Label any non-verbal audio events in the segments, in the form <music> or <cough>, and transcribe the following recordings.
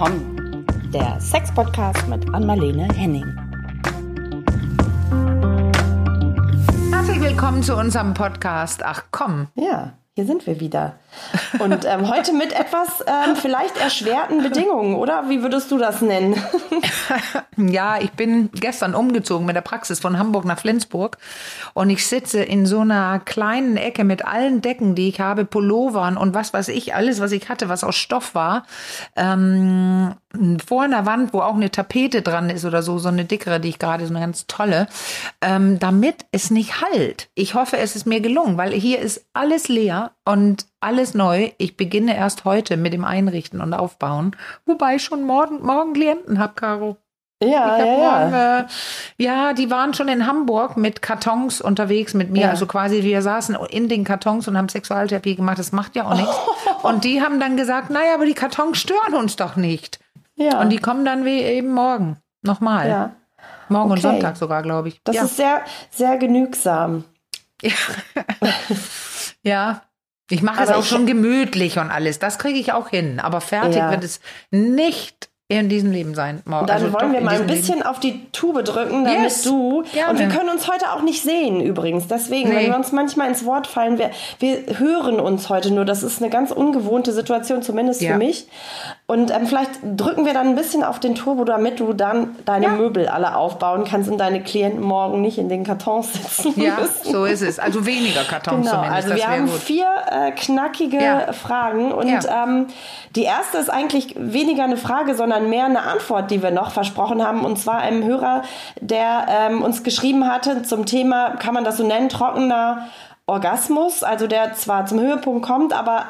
komm, der Sex-Podcast mit Anmalene Henning. Herzlich willkommen zu unserem Podcast. Ach komm. Ja, hier sind wir wieder. Und ähm, heute mit etwas ähm, vielleicht erschwerten Bedingungen, oder? Wie würdest du das nennen? <laughs> ja, ich bin gestern umgezogen mit der Praxis von Hamburg nach Flensburg und ich sitze in so einer kleinen Ecke mit allen Decken, die ich habe, Pullovern und was weiß ich, alles, was ich hatte, was aus Stoff war. Ähm, vor einer Wand, wo auch eine Tapete dran ist oder so, so eine dickere, die ich gerade, so eine ganz tolle, ähm, damit es nicht halt. Ich hoffe, es ist mir gelungen, weil hier ist alles leer und alles neu. Ich beginne erst heute mit dem Einrichten und Aufbauen, wobei ich schon morgen, morgen Klienten habe, Caro. Ja, ja, morgen, ja. Äh, ja, die waren schon in Hamburg mit Kartons unterwegs mit mir. Ja. Also quasi wir saßen in den Kartons und haben Sexualtherapie gemacht. Das macht ja auch nichts. <laughs> Und die haben dann gesagt, naja, aber die Kartons stören uns doch nicht. Ja. Und die kommen dann wie eben morgen. Nochmal. Ja. Morgen okay. und Sonntag sogar, glaube ich. Das ja. ist sehr, sehr genügsam. Ja. <laughs> ja. Ich mache es auch schon gemütlich und alles. Das kriege ich auch hin. Aber fertig ja. wird es nicht in diesem Leben sein. Morgen. Dann also wollen wir mal ein bisschen Leben. auf die Tube drücken, damit yes, du. Gerne. Und wir können uns heute auch nicht sehen übrigens. Deswegen, nee. wenn wir uns manchmal ins Wort fallen, wir, wir hören uns heute nur. Das ist eine ganz ungewohnte Situation, zumindest ja. für mich. Und ähm, vielleicht drücken wir dann ein bisschen auf den Turbo, damit du dann deine ja. Möbel alle aufbauen kannst und deine Klienten morgen nicht in den Kartons sitzen Ja, müssen. so ist es. Also weniger Kartons genau, zumindest. Also wir haben gut. vier äh, knackige ja. Fragen und ähm, die erste ist eigentlich weniger eine Frage, sondern sondern mehr eine Antwort, die wir noch versprochen haben. Und zwar einem Hörer, der ähm, uns geschrieben hatte zum Thema, kann man das so nennen, trockener Orgasmus. Also der zwar zum Höhepunkt kommt, aber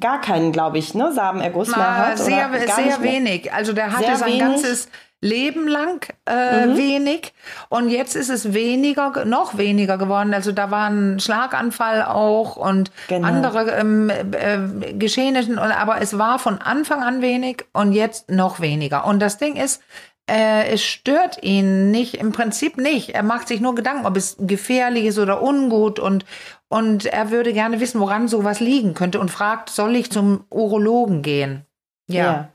gar keinen, glaube ich, ne, Samenerguss mehr hat. Sehr, sehr wenig. Also der hatte sein wenig. ganzes Leben lang äh, mhm. wenig und jetzt ist es weniger, noch weniger geworden. Also da war ein Schlaganfall auch und genau. andere ähm, äh, Geschehnisse, aber es war von Anfang an wenig und jetzt noch weniger. Und das Ding ist, äh, es stört ihn nicht, im Prinzip nicht. Er macht sich nur Gedanken, ob es gefährlich ist oder ungut und, und er würde gerne wissen, woran sowas liegen könnte und fragt, soll ich zum Urologen gehen? ja. ja.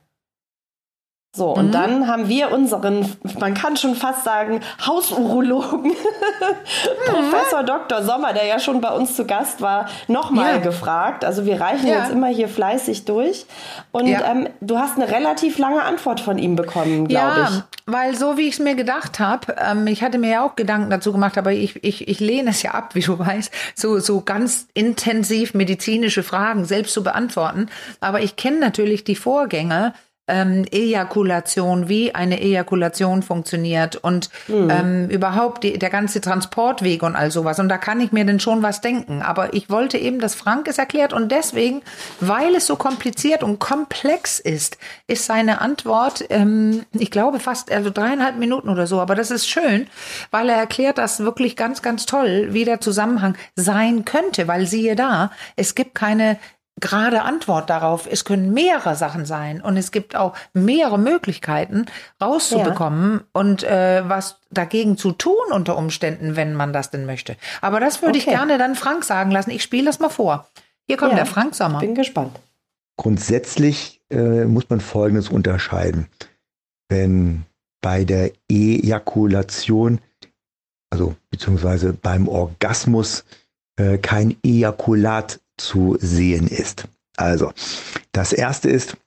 So, und mhm. dann haben wir unseren, man kann schon fast sagen, Hausurologen, <laughs> Professor Dr. Sommer, der ja schon bei uns zu Gast war, nochmal ja. gefragt. Also wir reichen ja. jetzt immer hier fleißig durch. Und ja. ähm, du hast eine relativ lange Antwort von ihm bekommen, glaube ja, ich. Weil so wie ich es mir gedacht habe, ähm, ich hatte mir ja auch Gedanken dazu gemacht, aber ich, ich, ich lehne es ja ab, <laughs> wie du weißt, so, so ganz intensiv medizinische Fragen selbst zu beantworten. Aber ich kenne natürlich die Vorgänge ähm, Ejakulation, wie eine Ejakulation funktioniert und mhm. ähm, überhaupt die, der ganze Transportweg und all sowas. Und da kann ich mir denn schon was denken. Aber ich wollte eben, dass Frank es erklärt und deswegen, weil es so kompliziert und komplex ist, ist seine Antwort, ähm, ich glaube fast also dreieinhalb Minuten oder so. Aber das ist schön, weil er erklärt das wirklich ganz, ganz toll, wie der Zusammenhang sein könnte. Weil siehe da, es gibt keine gerade Antwort darauf. Es können mehrere Sachen sein und es gibt auch mehrere Möglichkeiten rauszubekommen ja. und äh, was dagegen zu tun unter Umständen, wenn man das denn möchte. Aber das würde okay. ich gerne dann Frank sagen lassen. Ich spiele das mal vor. Hier kommt ja, der Frank Sommer. Bin gespannt. Grundsätzlich äh, muss man Folgendes unterscheiden. Wenn bei der Ejakulation, also beziehungsweise beim Orgasmus, äh, kein Ejakulat zu sehen ist. Also, das erste ist,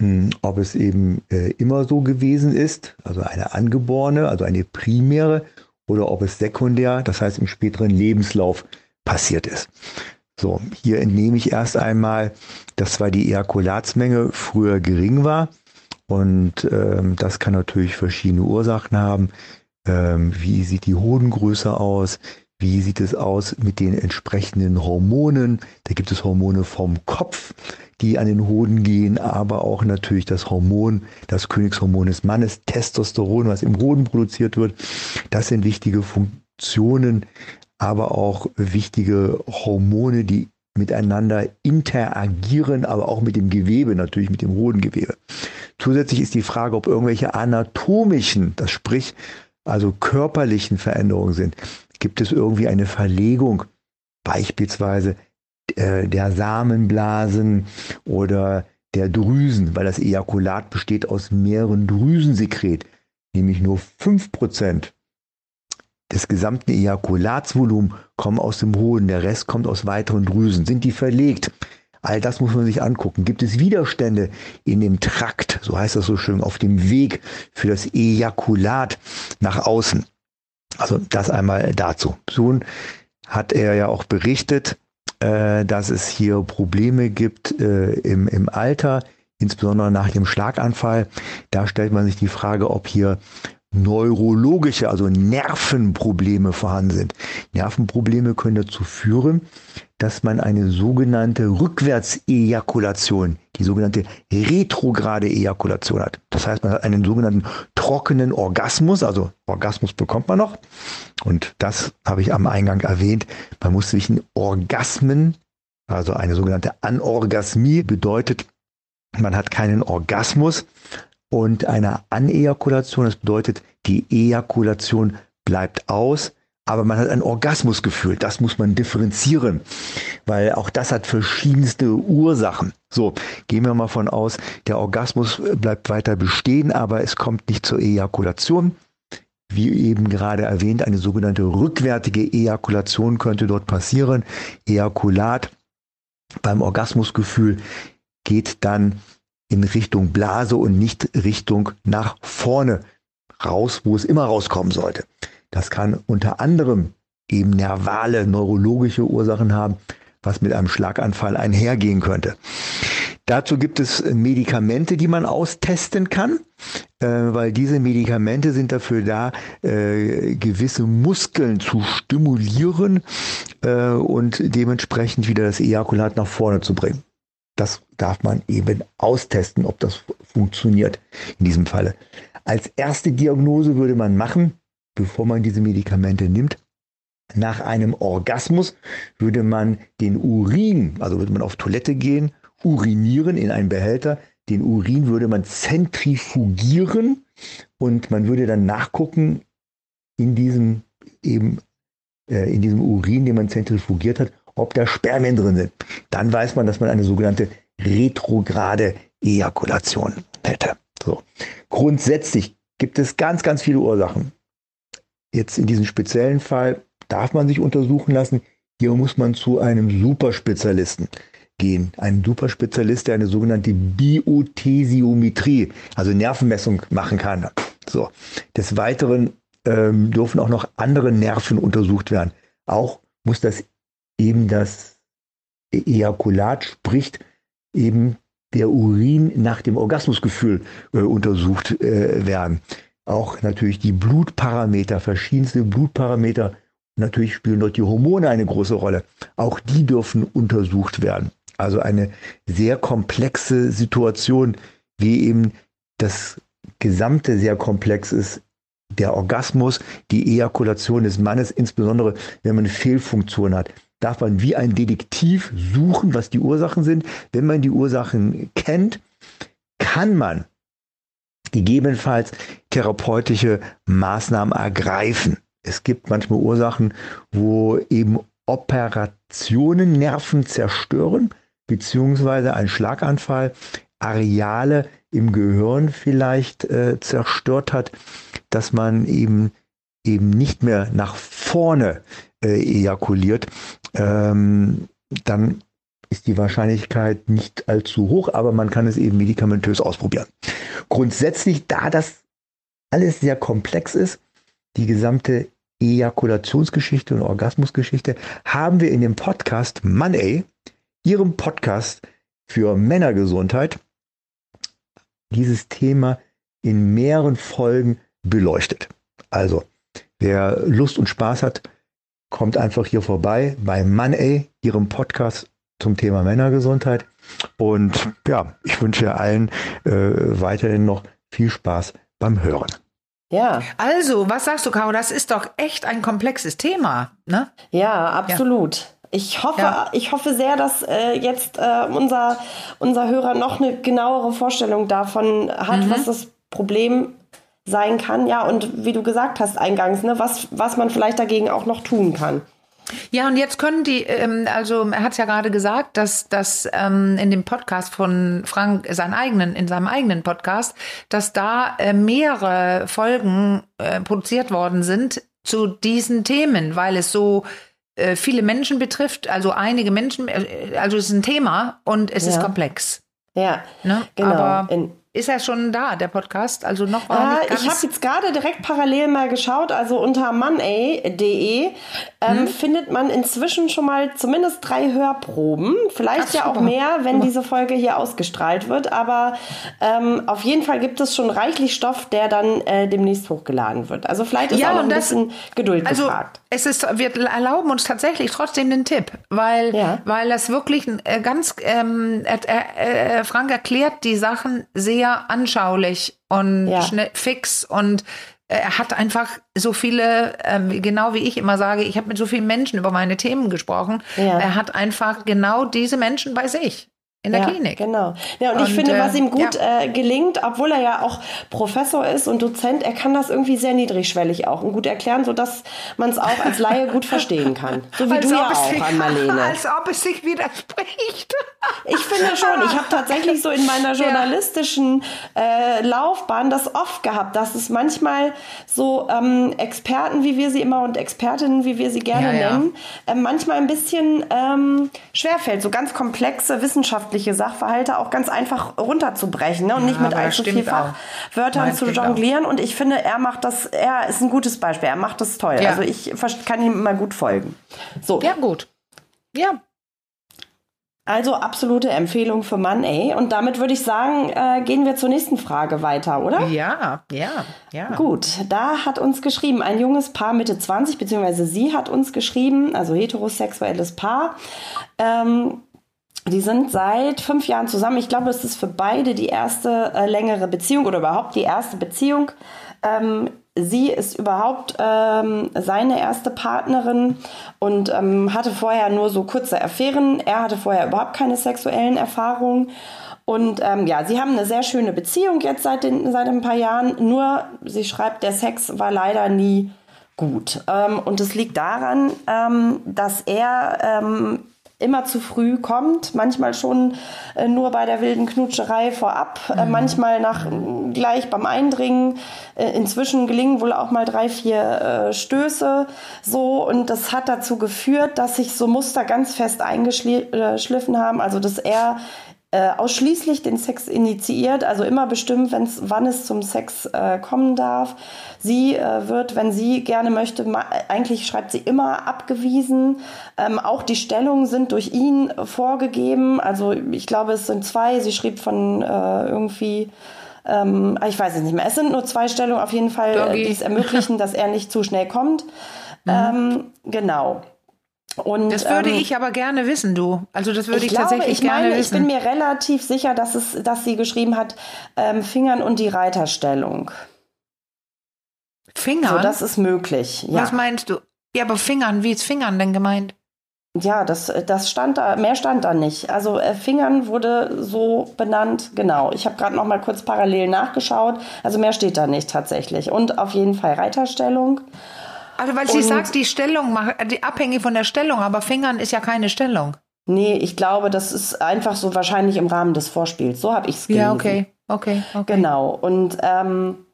hm, ob es eben äh, immer so gewesen ist, also eine angeborene, also eine primäre, oder ob es sekundär, das heißt im späteren Lebenslauf passiert ist. So, hier entnehme ich erst einmal, dass zwar die Ejakulatsmenge früher gering war und ähm, das kann natürlich verschiedene Ursachen haben. Ähm, wie sieht die Hodengröße aus? Wie sieht es aus mit den entsprechenden Hormonen? Da gibt es Hormone vom Kopf, die an den Hoden gehen, aber auch natürlich das Hormon, das Königshormon des Mannes, Testosteron, was im Hoden produziert wird. Das sind wichtige Funktionen, aber auch wichtige Hormone, die miteinander interagieren, aber auch mit dem Gewebe, natürlich mit dem Hodengewebe. Zusätzlich ist die Frage, ob irgendwelche anatomischen, das sprich also körperlichen Veränderungen sind. Gibt es irgendwie eine Verlegung, beispielsweise äh, der Samenblasen oder der Drüsen, weil das Ejakulat besteht aus mehreren Drüsensekret, nämlich nur 5% des gesamten Ejakulatsvolumens kommen aus dem Hoden, der Rest kommt aus weiteren Drüsen. Sind die verlegt? All das muss man sich angucken. Gibt es Widerstände in dem Trakt, so heißt das so schön, auf dem Weg für das Ejakulat nach außen? Also das einmal dazu. Nun hat er ja auch berichtet, äh, dass es hier Probleme gibt äh, im, im Alter, insbesondere nach dem Schlaganfall. Da stellt man sich die Frage, ob hier neurologische, also Nervenprobleme vorhanden sind. Nervenprobleme können dazu führen, dass man eine sogenannte Rückwärtsejakulation, die sogenannte retrograde Ejakulation hat. Das heißt, man hat einen sogenannten trockenen Orgasmus, also Orgasmus bekommt man noch. Und das habe ich am Eingang erwähnt. Man muss zwischen Orgasmen, also eine sogenannte Anorgasmie bedeutet, man hat keinen Orgasmus und eine Anejakulation. Das bedeutet, die Ejakulation bleibt aus, aber man hat ein Orgasmusgefühl. Das muss man differenzieren, weil auch das hat verschiedenste Ursachen. So, gehen wir mal von aus, der Orgasmus bleibt weiter bestehen, aber es kommt nicht zur Ejakulation. Wie eben gerade erwähnt, eine sogenannte rückwärtige Ejakulation könnte dort passieren. Ejakulat beim Orgasmusgefühl geht dann in Richtung Blase und nicht Richtung nach vorne raus, wo es immer rauskommen sollte. Das kann unter anderem eben nervale, neurologische Ursachen haben, was mit einem Schlaganfall einhergehen könnte. Dazu gibt es Medikamente, die man austesten kann, äh, weil diese Medikamente sind dafür da, äh, gewisse Muskeln zu stimulieren äh, und dementsprechend wieder das Ejakulat nach vorne zu bringen. Das darf man eben austesten, ob das funktioniert in diesem Falle. Als erste Diagnose würde man machen, bevor man diese Medikamente nimmt, nach einem Orgasmus würde man den Urin, also würde man auf Toilette gehen, urinieren in einen Behälter. Den Urin würde man zentrifugieren und man würde dann nachgucken in diesem eben äh, in diesem Urin, den man zentrifugiert hat, ob da Spermien drin sind. Dann weiß man, dass man eine sogenannte retrograde Ejakulation hätte. So. Grundsätzlich gibt es ganz, ganz viele Ursachen. Jetzt in diesem speziellen Fall darf man sich untersuchen lassen. Hier muss man zu einem Superspezialisten gehen. Ein Superspezialist, der eine sogenannte Biothesiometrie, also Nervenmessung machen kann. So. Des Weiteren ähm, dürfen auch noch andere Nerven untersucht werden. Auch muss das eben das Ejakulat, spricht eben der Urin nach dem Orgasmusgefühl äh, untersucht äh, werden. Auch natürlich die Blutparameter, verschiedenste Blutparameter. Natürlich spielen dort die Hormone eine große Rolle. Auch die dürfen untersucht werden. Also eine sehr komplexe Situation, wie eben das Gesamte sehr komplex ist. Der Orgasmus, die Ejakulation des Mannes, insbesondere wenn man eine Fehlfunktion hat darf man wie ein Detektiv suchen, was die Ursachen sind. Wenn man die Ursachen kennt, kann man gegebenenfalls therapeutische Maßnahmen ergreifen. Es gibt manchmal Ursachen, wo eben Operationen Nerven zerstören, beziehungsweise ein Schlaganfall Areale im Gehirn vielleicht äh, zerstört hat, dass man eben eben nicht mehr nach vorne äh, ejakuliert, ähm, dann ist die Wahrscheinlichkeit nicht allzu hoch, aber man kann es eben medikamentös ausprobieren. Grundsätzlich, da das alles sehr komplex ist, die gesamte Ejakulationsgeschichte und Orgasmusgeschichte, haben wir in dem Podcast Money, Ihrem Podcast für Männergesundheit, dieses Thema in mehreren Folgen beleuchtet. Also, wer Lust und Spaß hat, kommt einfach hier vorbei bei Money, Ihrem Podcast zum Thema Männergesundheit. Und ja, ich wünsche allen äh, weiterhin noch viel Spaß beim Hören. Ja. Also, was sagst du, Caro? Das ist doch echt ein komplexes Thema, ne? Ja, absolut. Ja. Ich hoffe, ja. ich hoffe sehr, dass äh, jetzt äh, unser, unser Hörer noch eine genauere Vorstellung davon hat, mhm. was das Problem sein kann. Ja, und wie du gesagt hast eingangs, ne, was, was man vielleicht dagegen auch noch tun kann. Ja, und jetzt können die, ähm, also er hat es ja gerade gesagt, dass, dass ähm, in dem Podcast von Frank, seinen eigenen, in seinem eigenen Podcast, dass da äh, mehrere Folgen äh, produziert worden sind zu diesen Themen, weil es so äh, viele Menschen betrifft, also einige Menschen, äh, also es ist ein Thema und es ja. ist komplex. Ja, ne? genau. Aber in, ist er schon da, der Podcast? Also noch war ah, Ich habe jetzt gerade direkt parallel mal geschaut. Also unter money.de ähm, hm? findet man inzwischen schon mal zumindest drei Hörproben. Vielleicht Ach, ja auch mehr, wenn diese Folge hier ausgestrahlt wird. Aber ähm, auf jeden Fall gibt es schon reichlich Stoff, der dann äh, demnächst hochgeladen wird. Also vielleicht ist ja, auch noch ein das, bisschen Geduld also, gefragt. Es ist, wir erlauben uns tatsächlich trotzdem den Tipp, weil, ja. weil das wirklich äh, ganz, ähm, äh, äh, Frank erklärt die Sachen sehr sehr anschaulich und ja. schnell, fix und er hat einfach so viele, ähm, genau wie ich immer sage, ich habe mit so vielen Menschen über meine Themen gesprochen. Ja. Er hat einfach genau diese Menschen bei sich in der ja, Klinik. Genau. Ja, und, und ich finde, was ihm gut ja. äh, gelingt, obwohl er ja auch Professor ist und Dozent, er kann das irgendwie sehr niedrigschwellig auch und gut erklären, sodass man es auch als Laie gut verstehen kann. <laughs> So wie als du ja auch, sich, an Marlene. <laughs> Als ob es sich widerspricht. Ich finde schon. Ich habe tatsächlich so in meiner <laughs> journalistischen äh, Laufbahn das oft gehabt, dass es manchmal so ähm, Experten, wie wir sie immer und Expertinnen, wie wir sie gerne ja, nennen, äh, manchmal ein bisschen ähm, schwerfällt, so ganz komplexe Wissenschaft wissenschaftliche Sachverhalte auch ganz einfach runterzubrechen ne? und ja, nicht mit allzu viel Fachwörtern zu jonglieren. Auch. Und ich finde, er macht das, er ist ein gutes Beispiel, er macht das toll. Ja. Also ich kann ihm immer gut folgen. So. Ja, gut. Ja, also absolute Empfehlung für Mann, ey. Und damit würde ich sagen, äh, gehen wir zur nächsten Frage weiter, oder? Ja, ja, ja. Gut, da hat uns geschrieben, ein junges Paar Mitte 20, beziehungsweise sie hat uns geschrieben, also heterosexuelles Paar. Ähm, die sind seit fünf Jahren zusammen. Ich glaube, es ist für beide die erste äh, längere Beziehung oder überhaupt die erste Beziehung. Ähm, sie ist überhaupt ähm, seine erste Partnerin und ähm, hatte vorher nur so kurze Affären. Er hatte vorher überhaupt keine sexuellen Erfahrungen. Und ähm, ja, sie haben eine sehr schöne Beziehung jetzt seit, den, seit ein paar Jahren. Nur, sie schreibt, der Sex war leider nie gut. Ähm, und es liegt daran, ähm, dass er ähm, immer zu früh kommt, manchmal schon äh, nur bei der wilden Knutscherei vorab, äh, mhm. manchmal nach gleich beim Eindringen. Äh, inzwischen gelingen wohl auch mal drei, vier äh, Stöße so und das hat dazu geführt, dass sich so Muster ganz fest eingeschliffen haben, also dass er äh, ausschließlich den Sex initiiert, also immer bestimmt, wenn's, wann es zum Sex äh, kommen darf. Sie äh, wird, wenn sie gerne möchte, eigentlich schreibt sie immer abgewiesen. Ähm, auch die Stellungen sind durch ihn vorgegeben. Also ich glaube, es sind zwei. Sie schrieb von äh, irgendwie ähm, ich weiß es nicht mehr. Es sind nur zwei Stellungen auf jeden Fall, Doggy. die es ermöglichen, dass er nicht zu schnell kommt. <laughs> Mhm. Ähm, genau. Und, das würde ähm, ich aber gerne wissen, du. Also das würde ich, ich glaube, tatsächlich ich gerne meine, wissen. Ich bin mir relativ sicher, dass es, dass sie geschrieben hat, ähm, Fingern und die Reiterstellung. Fingern? So, das ist möglich. Ja. Was meinst du? Ja, aber Fingern, wie ist Fingern denn gemeint? Ja, das, das stand da, mehr stand da nicht. Also äh, Fingern wurde so benannt, genau. Ich habe gerade noch mal kurz parallel nachgeschaut. Also mehr steht da nicht tatsächlich. Und auf jeden Fall Reiterstellung. Also weil sie sagt, die Stellung, die abhängig von der Stellung, aber Fingern ist ja keine Stellung. Nee, ich glaube, das ist einfach so wahrscheinlich im Rahmen des Vorspiels. So habe ich es gelesen. Ja, okay, okay, okay. Genau. Und ähm,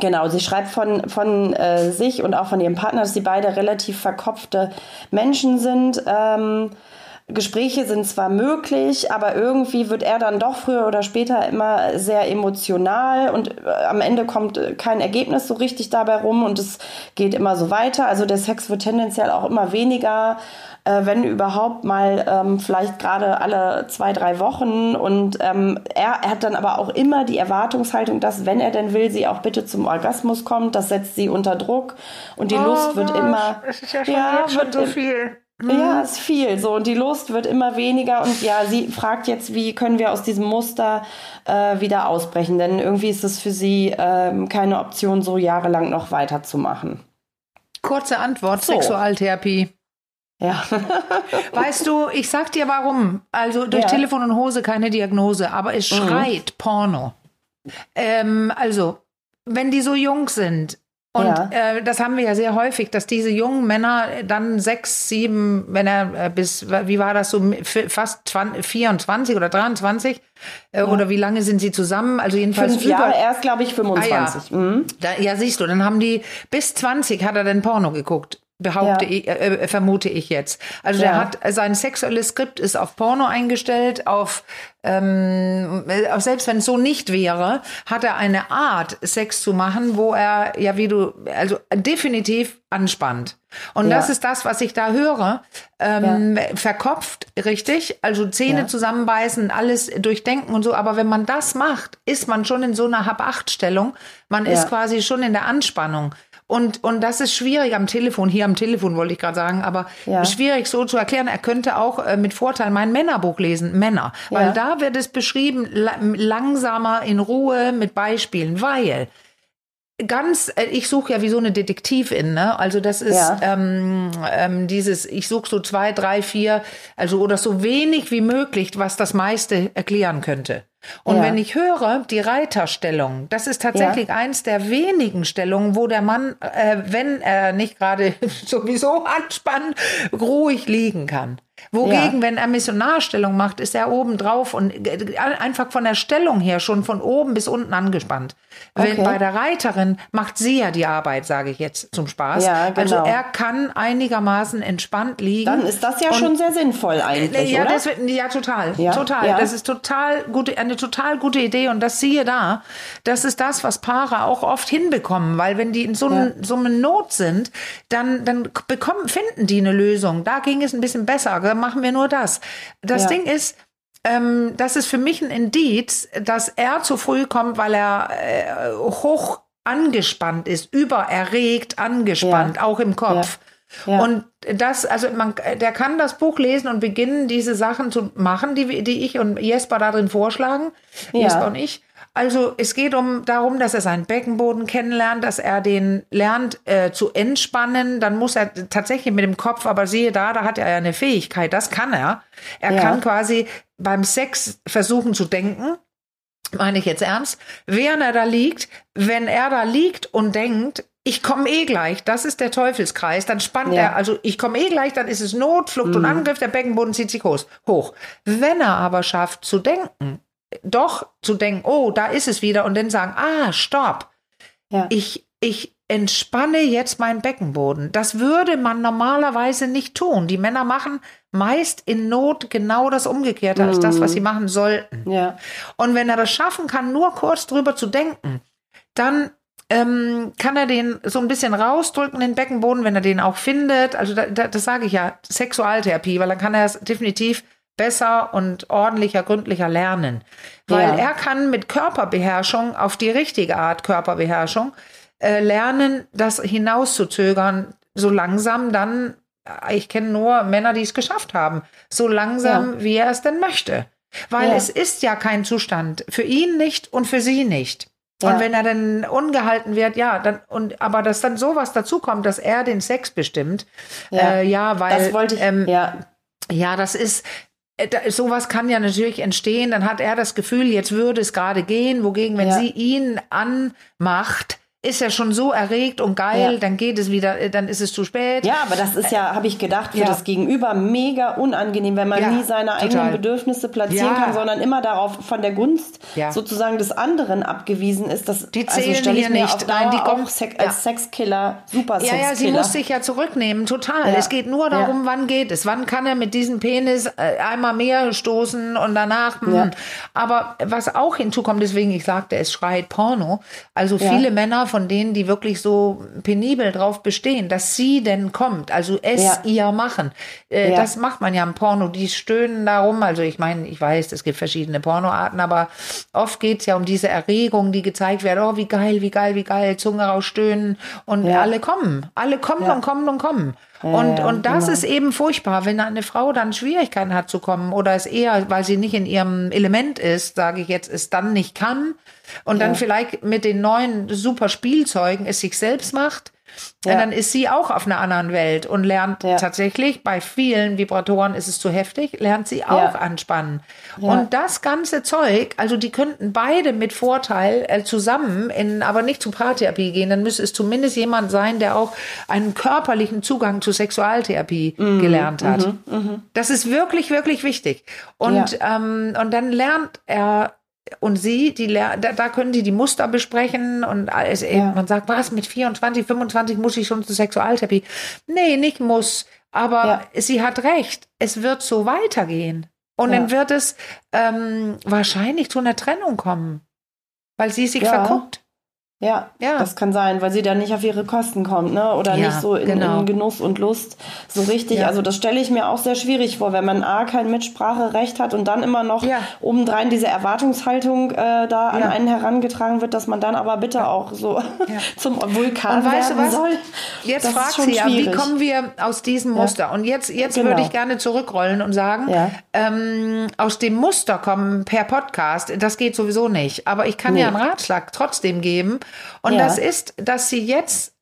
Genau, sie schreibt von, von äh, sich und auch von ihrem Partner, dass sie beide relativ verkopfte Menschen sind. Ähm, Gespräche sind zwar möglich, aber irgendwie wird er dann doch früher oder später immer sehr emotional und äh, am Ende kommt äh, kein Ergebnis so richtig dabei rum und es geht immer so weiter. Also der Sex wird tendenziell auch immer weniger, äh, wenn überhaupt mal ähm, vielleicht gerade alle zwei, drei Wochen. Und ähm, er, er hat dann aber auch immer die Erwartungshaltung, dass wenn er denn will, sie auch bitte zum Orgasmus kommt. Das setzt sie unter Druck und die oh, Lust wird immer. Es ist ja schon, ja, schon so viel. Ja, mhm. ist viel so und die Lust wird immer weniger und ja, sie fragt jetzt, wie können wir aus diesem Muster äh, wieder ausbrechen, denn irgendwie ist es für sie ähm, keine Option, so jahrelang noch weiterzumachen. Kurze Antwort, so. Sexualtherapie. Ja. <laughs> weißt du, ich sag dir warum. Also durch ja. Telefon und Hose keine Diagnose, aber es mhm. schreit mhm. Porno. Ähm, also, wenn die so jung sind, Und ja. äh, das haben wir ja sehr häufig, dass diese jungen Männer dann sechs, sieben, wenn er äh, bis, wie war das so, fast 20, 24 oder 23 äh, ja. oder wie lange sind sie zusammen? Also jedenfalls Fünf Jahre, erst glaube ich 25. Ah, ja. Mhm. Da, ja, siehst du, dann haben die bis 20 hat er dann Porno geguckt behaupte ja. ich, äh, äh, vermute ich jetzt. Also ja. der hat sein sexuelles Skript ist auf Porno eingestellt, auf ähm, äh, selbst wenn es so nicht wäre, hat er eine Art Sex zu machen, wo er ja wie du also definitiv anspannt. Und ja. das ist das, was ich da höre. Ähm, ja. Verkopft, richtig. Also Zähne ja. zusammenbeißen, alles durchdenken und so. Aber wenn man das macht, ist man schon in so einer Hab-Acht-Stellung. Man ist quasi schon in der Anspannung. Und, und das ist schwierig am Telefon, hier am Telefon wollte ich gerade sagen, aber ja. schwierig so zu erklären. Er könnte auch äh, mit Vorteil mein Männerbuch lesen, Männer. Weil ja. da wird es beschrieben, langsamer, in Ruhe, mit Beispielen, weil ganz, äh, ich suche ja wie so eine Detektivin, ne? Also das ist ja. ähm, ähm, dieses, ich suche so zwei, drei, vier, also oder so wenig wie möglich, was das meiste erklären könnte. Und ja. wenn ich höre, die Reiterstellung, das ist tatsächlich ja. eins der wenigen Stellungen, wo der Mann, äh, wenn er nicht gerade <laughs> sowieso anspannt, ruhig liegen kann. Wogegen, ja. wenn er Missionarstellung macht, ist er oben drauf und äh, einfach von der Stellung her schon von oben bis unten angespannt. Okay. Wenn bei der Reiterin macht sie ja die Arbeit, sage ich jetzt zum Spaß. Ja, genau. Also er kann einigermaßen entspannt liegen. Dann ist das ja schon sehr sinnvoll eigentlich, ja, oder? Das, ja, total, ja, total. Ja. Das ist total gute, eine total gute Idee und das siehe da. Das ist das, was Paare auch oft hinbekommen, weil wenn die in so, ja. so einer Not sind, dann, dann bekommen, finden die eine Lösung. Da ging es ein bisschen besser dann machen wir nur das. Das ja. Ding ist, ähm, das ist für mich ein Indiz, dass er zu früh kommt, weil er äh, hoch angespannt ist, übererregt angespannt, ja. auch im Kopf. Ja. Ja. Und das, also man, der kann das Buch lesen und beginnen, diese Sachen zu machen, die, die ich und Jesper darin vorschlagen, Jesper und ich. Also es geht um darum, dass er seinen Beckenboden kennenlernt, dass er den lernt äh, zu entspannen. Dann muss er tatsächlich mit dem Kopf, aber siehe da, da hat er ja eine Fähigkeit, das kann er. Er ja. kann quasi beim Sex versuchen zu denken. Meine ich jetzt ernst? Während er da liegt, wenn er da liegt und denkt, ich komme eh gleich, das ist der Teufelskreis, dann spannt ja. er, also ich komme eh gleich, dann ist es Not, Flucht mhm. und Angriff, der Beckenboden zieht sich hoch. Wenn er aber schafft zu denken, doch zu denken, oh, da ist es wieder und dann sagen, ah, stopp. Ja. Ich, ich entspanne jetzt meinen Beckenboden. Das würde man normalerweise nicht tun. Die Männer machen meist in Not genau das Umgekehrte mhm. als das, was sie mhm. machen sollten. Ja. Und wenn er das schaffen kann, nur kurz drüber zu denken, dann ähm, kann er den so ein bisschen rausdrücken, den Beckenboden, wenn er den auch findet. Also da, da, das sage ich ja, Sexualtherapie, weil dann kann er es definitiv besser und ordentlicher, gründlicher lernen. Weil ja. er kann mit Körperbeherrschung auf die richtige Art Körperbeherrschung äh, lernen, das hinauszuzögern, so langsam dann, äh, ich kenne nur Männer, die es geschafft haben, so langsam, ja. wie er es denn möchte. Weil ja. es ist ja kein Zustand, für ihn nicht und für sie nicht. Und wenn er dann ungehalten wird, ja, dann und aber dass dann sowas dazu kommt, dass er den Sex bestimmt, ja, äh, weil das wollte ich, ähm, ja. ja, das ist äh, sowas kann ja natürlich entstehen, dann hat er das Gefühl, jetzt würde es gerade gehen, wogegen, wenn ja. sie ihn anmacht, ist er schon so erregt und geil, ja. dann geht es wieder, äh, dann ist es zu spät. Ja, aber das ist ja, habe ich gedacht, für ja. das Gegenüber mega unangenehm, wenn man ja, nie seine total. eigenen Bedürfnisse platzieren kann, sondern immer darauf von der Gunst sozusagen des anderen abgewiesen ist. Das, die also zählen also hier nicht. Nein, die kommen Sex, als Sexkiller, super Sexkiller. Ja, ja, sie muss sich ja zurücknehmen, total. Es geht nur darum, wann geht es, wann kann er mit diesem Penis äh, einmal mehr stoßen und danach. Hm. Aber was auch hinzukommt, deswegen ich sagte, es schreit Porno. Also viele Männer von denen, die wirklich so penibel drauf bestehen, dass sie denn kommt, also es ja. ihr machen. Äh, ja. Das macht man ja im Porno, die stöhnen darum. Also ich meine, ich weiß, es gibt verschiedene Pornoarten, aber oft geht es ja um diese Erregung, die gezeigt wird, oh, wie geil, wie geil, wie geil, Zunge rausstöhnen und ja. alle kommen. Alle kommen und kommen und kommen. Und, und das genau. ist eben furchtbar, wenn eine Frau dann Schwierigkeiten hat zu kommen oder es eher, weil sie nicht in ihrem Element ist, sage ich jetzt, es dann nicht kann und ja. dann vielleicht mit den neuen super Spielzeugen es sich selbst macht Ja. dann ist sie auch auf einer anderen Welt und lernt ja. tatsächlich, bei vielen Vibratoren ist es zu heftig, lernt sie auch ja. anspannen. Und das ganze Zeug, also die könnten beide mit Vorteil äh, zusammen in, aber nicht zu Paartherapie gehen, dann müsste es zumindest jemand sein, der auch einen körperlichen Zugang zu Sexualtherapie mhm. gelernt hat. Mhm. Mhm. Das ist wirklich, wirklich wichtig. Und, ähm, und dann lernt er und sie, die da, da können die die Muster besprechen und alles. Ja. Man sagt, was, mit 24, 25 muss ich schon zur Sexualtherapie? Nee, nicht muss. Aber ja. sie hat recht. Es wird so weitergehen. Und ja. dann wird es ähm, wahrscheinlich zu einer Trennung kommen. Weil sie sich verguckt. Ja, ja, das kann sein, weil sie dann nicht auf ihre Kosten kommt, ne? Oder ja, nicht so in, genau. in, Genuss und Lust so richtig. Ja. Also das stelle ich mir auch sehr schwierig vor, wenn man A kein Mitspracherecht hat und dann immer noch obendrein diese Erwartungshaltung äh, da an einen herangetragen wird, dass man dann aber bitte auch so <laughs> zum Vulkan und weißt werden was? soll. Jetzt das fragt sie ja, wie kommen wir aus diesem Muster? Und jetzt, jetzt genau. würde ich gerne zurückrollen und sagen, ähm, aus dem Muster kommen per Podcast, das geht sowieso nicht. Aber ich kann nee. ja einen Ratschlag trotzdem geben und ja. das ist, dass sie jetzt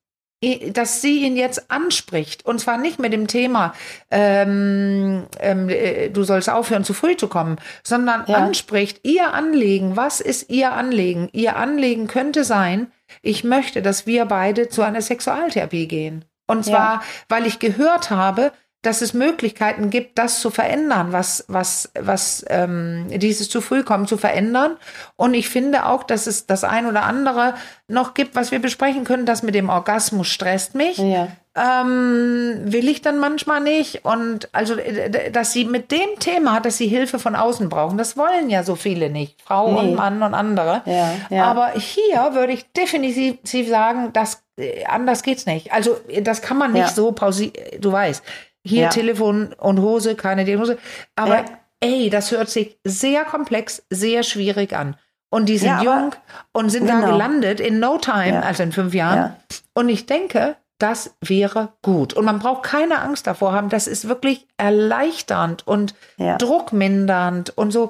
dass sie ihn jetzt anspricht. Und zwar nicht mit dem Thema, ähm, ähm, äh, du sollst aufhören, zu früh zu kommen, sondern ja. anspricht ihr Anliegen. Was ist ihr Anliegen? Ihr Anliegen könnte sein, ich möchte, dass wir beide zu einer Sexualtherapie gehen. Und zwar, ja. weil ich gehört habe, dass es Möglichkeiten gibt, das zu verändern, was, was, was ähm, dieses zu früh kommen zu verändern. Und ich finde auch, dass es das ein oder andere noch gibt, was wir besprechen können. Das mit dem Orgasmus stresst mich. Ja. Ähm, will ich dann manchmal nicht. Und also, dass sie mit dem Thema, dass sie Hilfe von außen brauchen, das wollen ja so viele nicht. Frau nee. und Mann und andere. Ja, ja. Aber hier würde ich definitiv sagen, dass äh, anders geht's nicht. Also, das kann man nicht so pausieren. Du weißt hier ja. Telefon und Hose, keine Diagnose. Aber ja. ey, das hört sich sehr komplex, sehr schwierig an. Und die sind ja, jung und sind genau. da gelandet in no time, also in fünf Jahren. Und ich denke, das wäre gut. Und man braucht keine Angst davor haben. Das ist wirklich erleichternd und druckmindernd und so.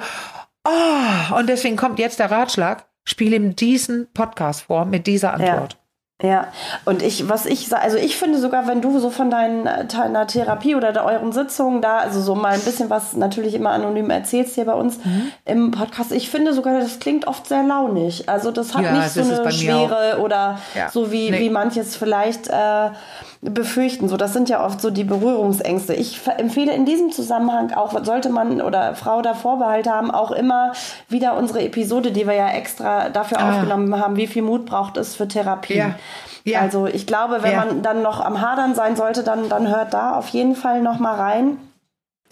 Oh, und deswegen kommt jetzt der Ratschlag, spiele ihm diesen Podcast vor mit dieser Antwort. Ja, und ich, was ich, also ich finde sogar, wenn du so von deinen, deiner Therapie oder de euren Sitzungen da, also so mal ein bisschen was natürlich immer anonym erzählst hier bei uns mhm. im Podcast, ich finde sogar, das klingt oft sehr launig. Also das hat ja, nicht so eine Schwere oder ja. so wie, nee. wie manches vielleicht äh, befürchten. So, das sind ja oft so die Berührungsängste. Ich empfehle in diesem Zusammenhang auch, sollte man oder Frau da Vorbehalte haben, auch immer wieder unsere Episode, die wir ja extra dafür ah. aufgenommen haben, wie viel Mut braucht es für Therapie. Ja. Ja. Also ich glaube, wenn ja. man dann noch am Hadern sein sollte, dann, dann hört da auf jeden Fall noch mal rein.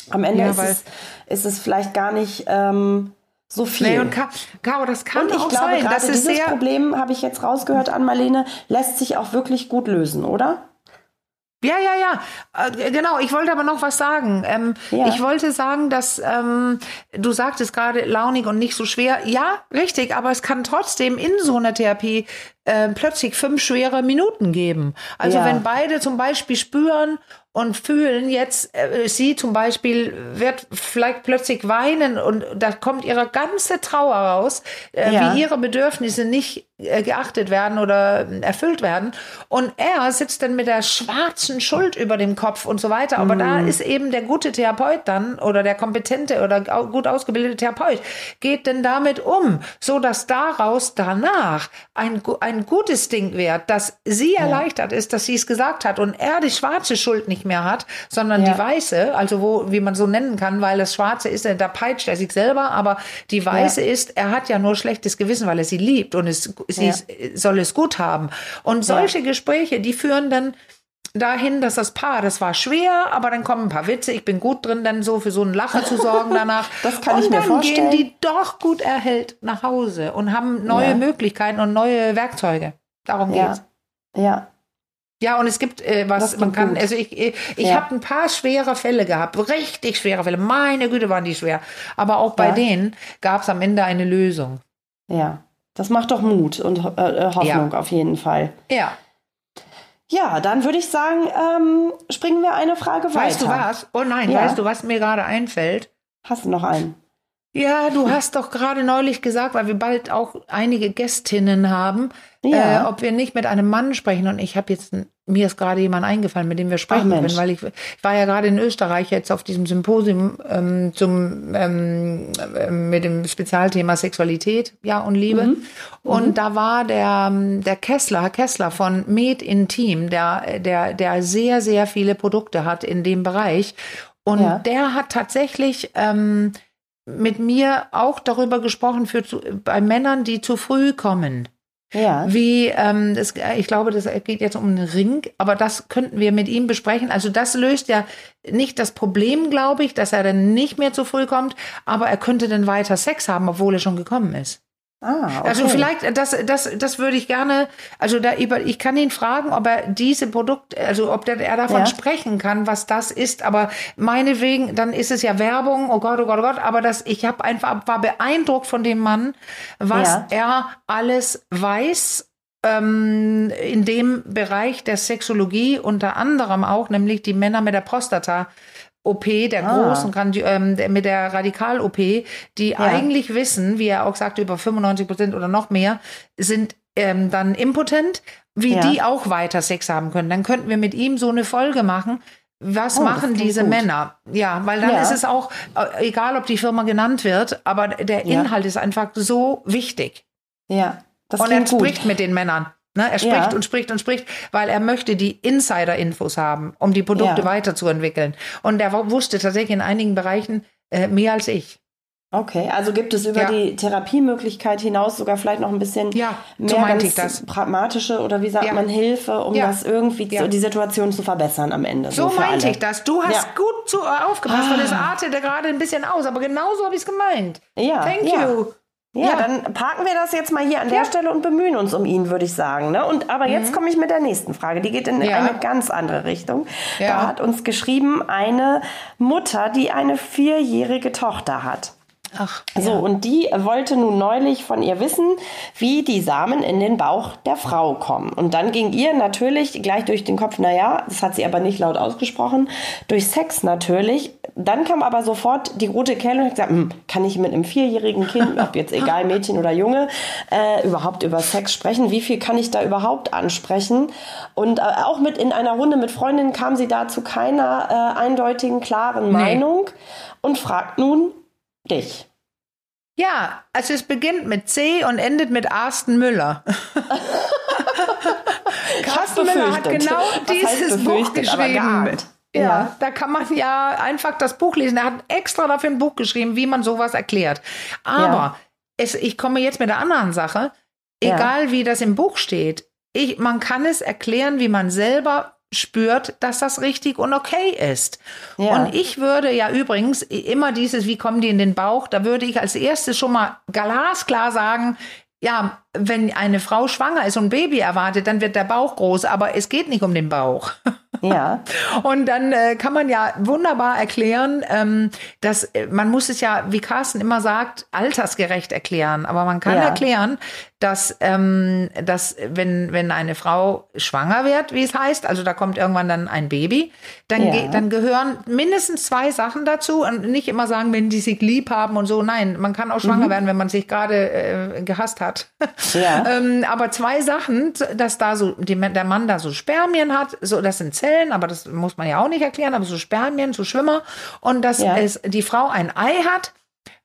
Am Ende ist, es, ist es vielleicht gar nicht ähm, so viel. Nee, und Caro, das kann und ich auch glaube, sein. Gerade dieses Problem, habe ich jetzt rausgehört an Marlene, lässt sich auch wirklich gut lösen, oder? Ja, ja, ja. Äh, genau, ich wollte aber noch was sagen. Ähm, ja. Ich wollte sagen, dass ähm, du sagtest gerade launig und nicht so schwer. Ja, richtig, aber es kann trotzdem in so einer Therapie äh, plötzlich fünf schwere Minuten geben. Also ja. wenn beide zum Beispiel spüren, und fühlen jetzt, äh, sie zum Beispiel wird vielleicht plötzlich weinen und da kommt ihre ganze Trauer raus, äh, ja. wie ihre Bedürfnisse nicht geachtet werden oder erfüllt werden. Und er sitzt dann mit der schwarzen Schuld über dem Kopf und so weiter. Aber mhm. da ist eben der gute Therapeut dann oder der kompetente oder gut ausgebildete Therapeut geht denn damit um, so dass daraus danach ein, ein gutes Ding wird, dass sie ja. erleichtert ist, dass sie es gesagt hat und er die schwarze Schuld nicht mehr hat, sondern ja. die weiße, also wo, wie man so nennen kann, weil das schwarze ist, da peitscht er sich selber, aber die weiße ja. ist, er hat ja nur schlechtes Gewissen, weil er sie liebt und es, sie ja. soll es gut haben. Und solche Gespräche, die führen dann dahin, dass das Paar, das war schwer, aber dann kommen ein paar Witze, ich bin gut drin, dann so für so einen Lacher zu sorgen danach. <laughs> das kann und ich mir vorstellen. Und dann gehen die doch gut erhält nach Hause und haben neue ja. Möglichkeiten und neue Werkzeuge. Darum ja. geht's. Ja, ja, und es gibt äh, was, man kann, gut. also ich, ich, ich ja. habe ein paar schwere Fälle gehabt, richtig schwere Fälle. Meine Güte, waren die schwer. Aber auch bei ja. denen gab es am Ende eine Lösung. Ja, das macht doch Mut und äh, äh Hoffnung ja. auf jeden Fall. Ja. Ja, dann würde ich sagen, ähm, springen wir eine Frage weißt weiter. Weißt du was? Oh nein, weißt du, was mir gerade einfällt? Hast du noch einen? Ja, du <laughs> hast doch gerade neulich gesagt, weil wir bald auch einige Gästinnen haben, ja. äh, ob wir nicht mit einem Mann sprechen. Und ich habe jetzt, mir ist gerade jemand eingefallen, mit dem wir sprechen können, weil ich, ich war ja gerade in Österreich jetzt auf diesem Symposium ähm, zum ähm, äh, mit dem Spezialthema Sexualität, ja und Liebe. Mhm. Und mhm. da war der der Kessler, Herr Kessler von Med Intim, der der der sehr sehr viele Produkte hat in dem Bereich. Und ja. der hat tatsächlich ähm, mit mir auch darüber gesprochen für bei Männern, die zu früh kommen. Ja. Wie, ähm, das, ich glaube, das geht jetzt um einen Ring, aber das könnten wir mit ihm besprechen. Also das löst ja nicht das Problem, glaube ich, dass er dann nicht mehr zu früh kommt, aber er könnte dann weiter Sex haben, obwohl er schon gekommen ist. Ah, okay. Also vielleicht, das, das, das würde ich gerne, also da über, ich kann ihn fragen, ob er diese Produkte, also ob der, er davon ja. sprechen kann, was das ist. Aber meinetwegen, dann ist es ja Werbung, oh Gott, oh Gott, oh Gott. Aber das, ich habe einfach, war beeindruckt von dem Mann, was ja. er alles weiß ähm, in dem Bereich der Sexologie, unter anderem auch, nämlich die Männer mit der Prostata. OP, der ah. großen, ähm, mit der Radikal-OP, die ja. eigentlich wissen, wie er auch sagte, über 95 Prozent oder noch mehr, sind ähm, dann impotent, wie ja. die auch weiter Sex haben können. Dann könnten wir mit ihm so eine Folge machen. Was oh, machen diese gut. Männer? Ja, weil dann ja. ist es auch, äh, egal ob die Firma genannt wird, aber der Inhalt ist einfach so wichtig. Ja. Das und er spricht gut. mit den Männern. Ne, er spricht ja. und spricht und spricht, weil er möchte die Insider-Infos haben, um die Produkte ja. weiterzuentwickeln. Und er wusste tatsächlich in einigen Bereichen äh, mehr als ich. Okay, also gibt es über ja. die Therapiemöglichkeit hinaus sogar vielleicht noch ein bisschen ja, mehr so ganz pragmatische oder wie sagt ja. man Hilfe, um das irgendwie zu, die Situation zu verbessern am Ende. So, so meinte ich das. Du hast gut zu, äh, aufgepasst, ah. weil es ah. artete gerade ein bisschen aus, aber genauso habe ich es gemeint. Ja. Thank you. Ja, ja, dann parken wir das jetzt mal hier an der Stelle und bemühen uns um ihn, würde ich sagen. Ne? Und aber jetzt mhm. komme ich mit der nächsten Frage. Die geht in ja. eine ganz andere Richtung. Da hat uns geschrieben eine Mutter, die eine vierjährige Tochter hat. Ach, so, und die wollte nun neulich von ihr wissen, wie die Samen in den Bauch der Frau kommen. Und dann ging ihr natürlich gleich durch den Kopf, naja, das hat sie aber nicht laut ausgesprochen, durch Sex natürlich. Dann kam aber sofort die rote Kerle und hat gesagt, hm, kann ich mit einem vierjährigen Kind, ob jetzt egal Mädchen oder Junge, äh, überhaupt über Sex sprechen? Wie viel kann ich da überhaupt ansprechen? Und äh, auch mit in einer Runde mit Freundinnen kam sie da zu keiner äh, eindeutigen, klaren nee. Meinung und fragt nun, dich. Ja, also es beginnt mit C und endet mit Arsten Müller. <laughs> Carsten Müller hat genau dieses Buch geschrieben. Ja, ja, da kann man ja einfach das Buch lesen. Er hat extra dafür ein Buch geschrieben, wie man sowas erklärt. Aber ja. es, ich komme jetzt mit der anderen Sache. Egal ja. wie das im Buch steht, ich, man kann es erklären, wie man selber spürt, dass das richtig und okay ist. Ja. Und ich würde ja übrigens immer dieses, wie kommen die in den Bauch, da würde ich als erstes schon mal glasklar sagen, ja, wenn eine Frau schwanger ist und ein Baby erwartet, dann wird der Bauch groß, aber es geht nicht um den Bauch. <laughs> Ja. Und dann äh, kann man ja wunderbar erklären, ähm, dass äh, man muss es ja, wie Carsten immer sagt, altersgerecht erklären. Aber man kann ja. erklären, dass, ähm, dass wenn, wenn eine Frau schwanger wird, wie es heißt, also da kommt irgendwann dann ein Baby, dann, ja. dann gehören mindestens zwei Sachen dazu und nicht immer sagen, wenn die sich lieb haben und so. Nein, man kann auch schwanger mhm. werden, wenn man sich gerade äh, gehasst hat. <laughs> Ja. ähm, aber zwei Sachen, dass da so die, der Mann da so Spermien hat, so das sind Zellen, aber das muss man ja auch nicht erklären, aber so Spermien, so Schwimmer und dass ja. es die Frau ein Ei hat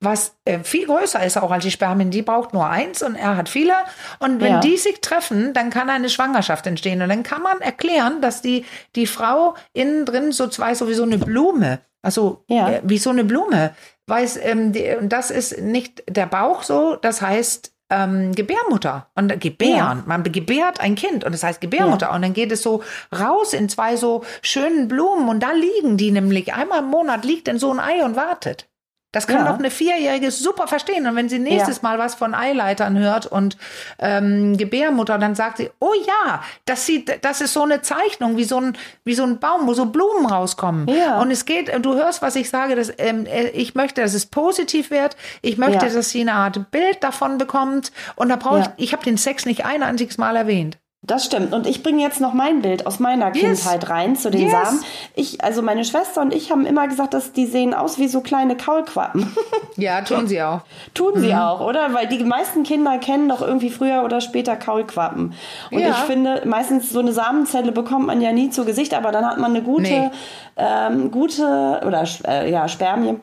was äh, viel größer ist auch als die Spermien. Die braucht nur eins und er hat viele. Und wenn ja. die sich treffen, dann kann eine Schwangerschaft entstehen. Und dann kann man erklären, dass die, die Frau innen drin so zwei, so wie so eine Blume, also ja. äh, wie so eine Blume, weiß, ähm, die, das ist nicht der Bauch so, das heißt, ähm, Gebärmutter und gebären. Ja. Man gebärt ein Kind und das heißt Gebärmutter ja. und dann geht es so raus in zwei so schönen Blumen und da liegen die nämlich einmal im Monat liegt in so ein Ei und wartet. Das kann ja. doch eine Vierjährige super verstehen. Und wenn sie nächstes ja. Mal was von Eileitern hört und ähm, Gebärmutter, dann sagt sie, oh ja, das sieht, das ist so eine Zeichnung, wie so ein, wie so ein Baum, wo so Blumen rauskommen. Ja. Und es geht, du hörst, was ich sage, dass, ähm, äh, ich möchte, dass es positiv wird. Ich möchte, dass sie eine Art Bild davon bekommt. Und da brauche ich, ich habe den Sex nicht ein einziges Mal erwähnt. Das stimmt. Und ich bringe jetzt noch mein Bild aus meiner yes. Kindheit rein zu den yes. Samen. Ich, also meine Schwester und ich haben immer gesagt, dass die sehen aus wie so kleine Kaulquappen. <laughs> Ja, tun sie auch. tun sie mhm. auch, oder? Weil die meisten Kinder kennen doch irgendwie früher oder später Kaulquappen. Und ja. ich finde, meistens so eine Samenzelle bekommt man ja nie zu Gesicht, aber dann hat man eine gute, nee. ähm, gute oder äh, ja, Spermien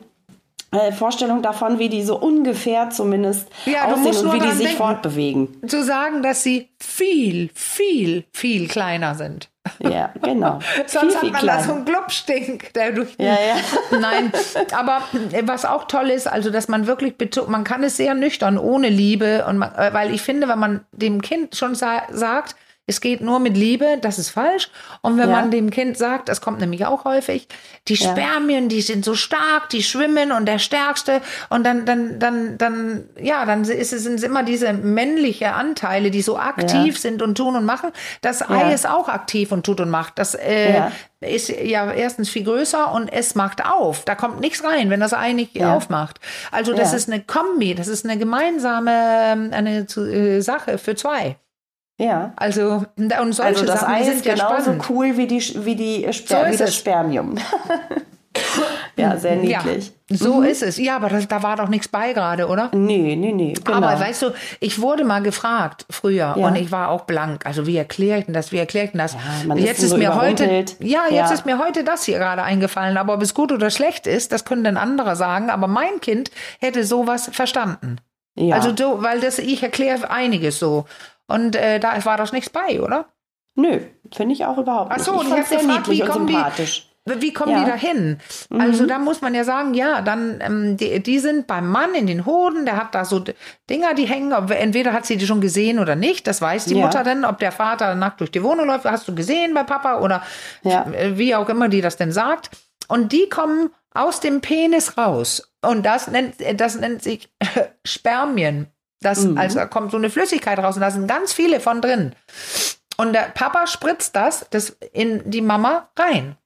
Vorstellung davon, wie die so ungefähr zumindest ja, aussehen und wie die sich denken, fortbewegen. Zu sagen, dass sie viel, viel, viel kleiner sind. Ja, genau. <laughs> Sonst viel, hat man klein. da so einen Glubstink, der durch ja, ja. <laughs> Nein, aber äh, was auch toll ist, also dass man wirklich man kann es sehr nüchtern, ohne Liebe und man, äh, weil ich finde, wenn man dem Kind schon sa sagt, es geht nur mit Liebe, das ist falsch. Und wenn ja. man dem Kind sagt, das kommt nämlich auch häufig, die ja. Spermien, die sind so stark, die schwimmen und der Stärkste und dann, dann, dann, dann, ja, dann ist es, sind es immer diese männliche Anteile, die so aktiv ja. sind und tun und machen. Das Ei ist auch aktiv und tut und macht. Das äh, ist ja erstens viel größer und es macht auf. Da kommt nichts rein, wenn das Ei nicht aufmacht. Also das ist eine Kombi, das ist eine gemeinsame ähm, eine, äh, Sache für zwei. Ja. Also, und solche also das Sachen Ei sind ist genauso spannend. cool wie, die, wie, die Sper so wie das Spermium. <laughs> ja, sehr niedlich. Ja, so mhm. ist es. Ja, aber das, da war doch nichts bei gerade, oder? Nee, nee, nee. Genau. Aber weißt du, ich wurde mal gefragt früher ja. und ich war auch blank. Also wie denn das? Wie denn das? Ja, jetzt ist, ist so mir heute, ja, jetzt ja. ist mir heute das hier gerade eingefallen. Aber ob es gut oder schlecht ist, das können dann andere sagen. Aber mein Kind hätte sowas verstanden. Ja. Also du, weil das, ich erkläre einiges so. Und äh, da war doch nichts bei, oder? Nö, finde ich auch überhaupt nicht. Ach so, ich sehr gefragt, wie kommen sympathisch. Die, wie kommen ja. die da hin? Mhm. Also da muss man ja sagen, ja, dann ähm, die, die sind beim Mann in den Hoden, der hat da so Dinger, die hängen. Entweder hat sie die schon gesehen oder nicht, das weiß die ja. Mutter dann, ob der Vater nackt durch die Wohnung läuft, hast du gesehen bei Papa oder ja. wie auch immer die das denn sagt. Und die kommen aus dem Penis raus. Und das nennt, das nennt sich <laughs> Spermien. Das, mhm. Also da kommt so eine Flüssigkeit raus und da sind ganz viele von drin. Und der Papa spritzt das, das in die Mama rein.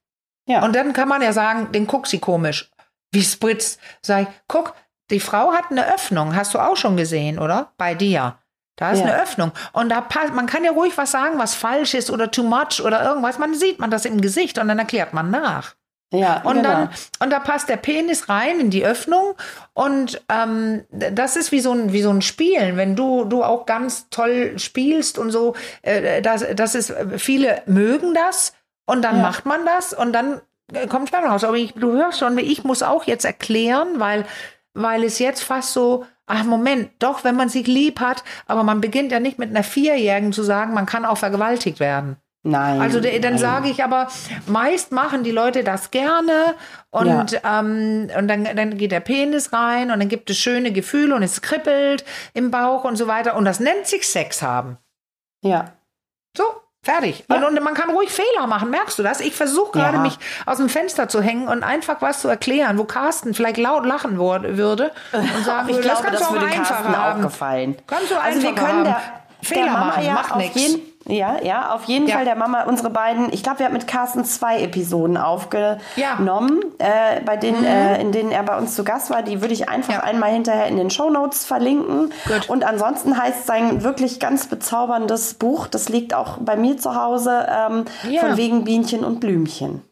Ja. Und dann kann man ja sagen, den guckt sie komisch. Wie spritzt? Sag ich, guck, die Frau hat eine Öffnung. Hast du auch schon gesehen, oder? Bei dir. Da ist ja. eine Öffnung. Und da passt, man kann ja ruhig was sagen, was falsch ist oder too much oder irgendwas. Man sieht man das im Gesicht und dann erklärt man nach. Ja, und genau. dann und da passt der Penis rein in die Öffnung und ähm, das ist wie so ein wie so ein Spielen, wenn du du auch ganz toll spielst und so, äh, das das ist viele mögen das und dann ja. macht man das und dann äh, kommt Spannung raus. Aber ich, du hörst schon, ich muss auch jetzt erklären, weil weil es jetzt fast so Ach Moment, doch, wenn man sich lieb hat, aber man beginnt ja nicht mit einer Vierjährigen zu sagen, man kann auch vergewaltigt werden. Nein. Also dann sage ich aber, meist machen die Leute das gerne und, ja. ähm, und dann, dann geht der Penis rein und dann gibt es schöne Gefühle und es kribbelt im Bauch und so weiter und das nennt sich Sex haben. Ja. So, fertig. Ja. Und, und, man kann ruhig Fehler machen, merkst du das? Ich versuche gerade ja. mich aus dem Fenster zu hängen und einfach was zu erklären, wo Carsten vielleicht laut lachen würde und <laughs> sagen ich würde, glaube, das, das würde Carsten auch gefallen. Kannst du also wir können haben. Der, Fehler der machen, ja macht nichts. Ja, ja, auf jeden ja. Fall der Mama, unsere beiden, ich glaube, wir haben mit Carsten zwei Episoden aufgenommen, ja. äh, bei denen, mhm. äh, in denen er bei uns zu Gast war. Die würde ich einfach ja. einmal hinterher in den Show Notes verlinken. Gut. Und ansonsten heißt sein wirklich ganz bezauberndes Buch, das liegt auch bei mir zu Hause, ähm, von wegen Bienchen und Blümchen.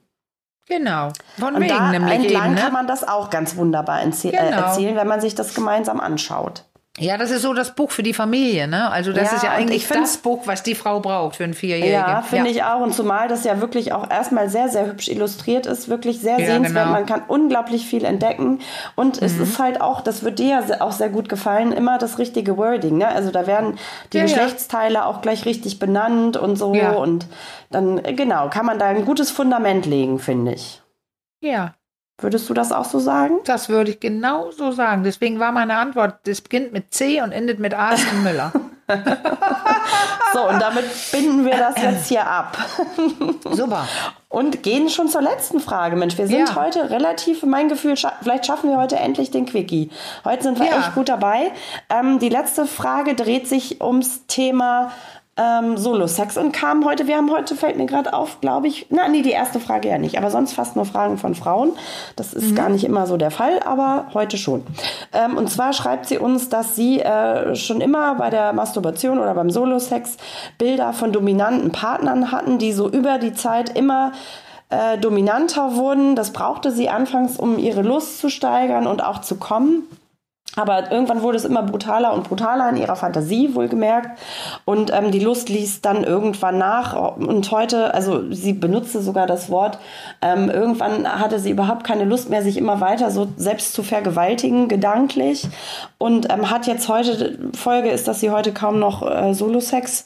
Genau, von und wegen da nämlich entlang eben, ne? kann man das auch ganz wunderbar äh, genau. erzählen, wenn man sich das gemeinsam anschaut. Ja, das ist so das Buch für die Familie, ne? Also das ja, ist ja eigentlich das Buch, was die Frau braucht für einen Vierjährigen. Ja, finde ja. ich auch. Und zumal das ja wirklich auch erstmal sehr, sehr hübsch illustriert ist, wirklich sehr ja, sehenswert. Genau. Man kann unglaublich viel entdecken. Und mhm. es ist halt auch, das wird dir ja auch sehr gut gefallen, immer das richtige Wording, ne? Also da werden die Geschlechtsteile auch gleich richtig benannt und so. Und dann, genau, kann man da ein gutes Fundament legen, finde ich. Ja, Würdest du das auch so sagen? Das würde ich genau so sagen. Deswegen war meine Antwort, das beginnt mit C und endet mit Arsene Müller. <laughs> so, und damit binden wir das jetzt hier ab. <laughs> Super. Und gehen schon zur letzten Frage. Mensch, wir sind ja. heute relativ, mein Gefühl, scha vielleicht schaffen wir heute endlich den Quickie. Heute sind wir ja. echt gut dabei. Ähm, die letzte Frage dreht sich ums Thema ähm, Solo-Sex und kam heute, wir haben heute, fällt mir gerade auf, glaube ich, na nee, die erste Frage ja nicht, aber sonst fast nur Fragen von Frauen. Das ist mhm. gar nicht immer so der Fall, aber heute schon. Ähm, und zwar schreibt sie uns, dass sie äh, schon immer bei der Masturbation oder beim Solo-Sex Bilder von dominanten Partnern hatten, die so über die Zeit immer äh, dominanter wurden. Das brauchte sie anfangs, um ihre Lust zu steigern und auch zu kommen. Aber irgendwann wurde es immer brutaler und brutaler in ihrer Fantasie, wohlgemerkt. Und ähm, die Lust ließ dann irgendwann nach. Und heute, also sie benutzte sogar das Wort, ähm, irgendwann hatte sie überhaupt keine Lust mehr, sich immer weiter so selbst zu vergewaltigen, gedanklich. Und ähm, hat jetzt heute, Folge ist, dass sie heute kaum noch äh, Solo-Sex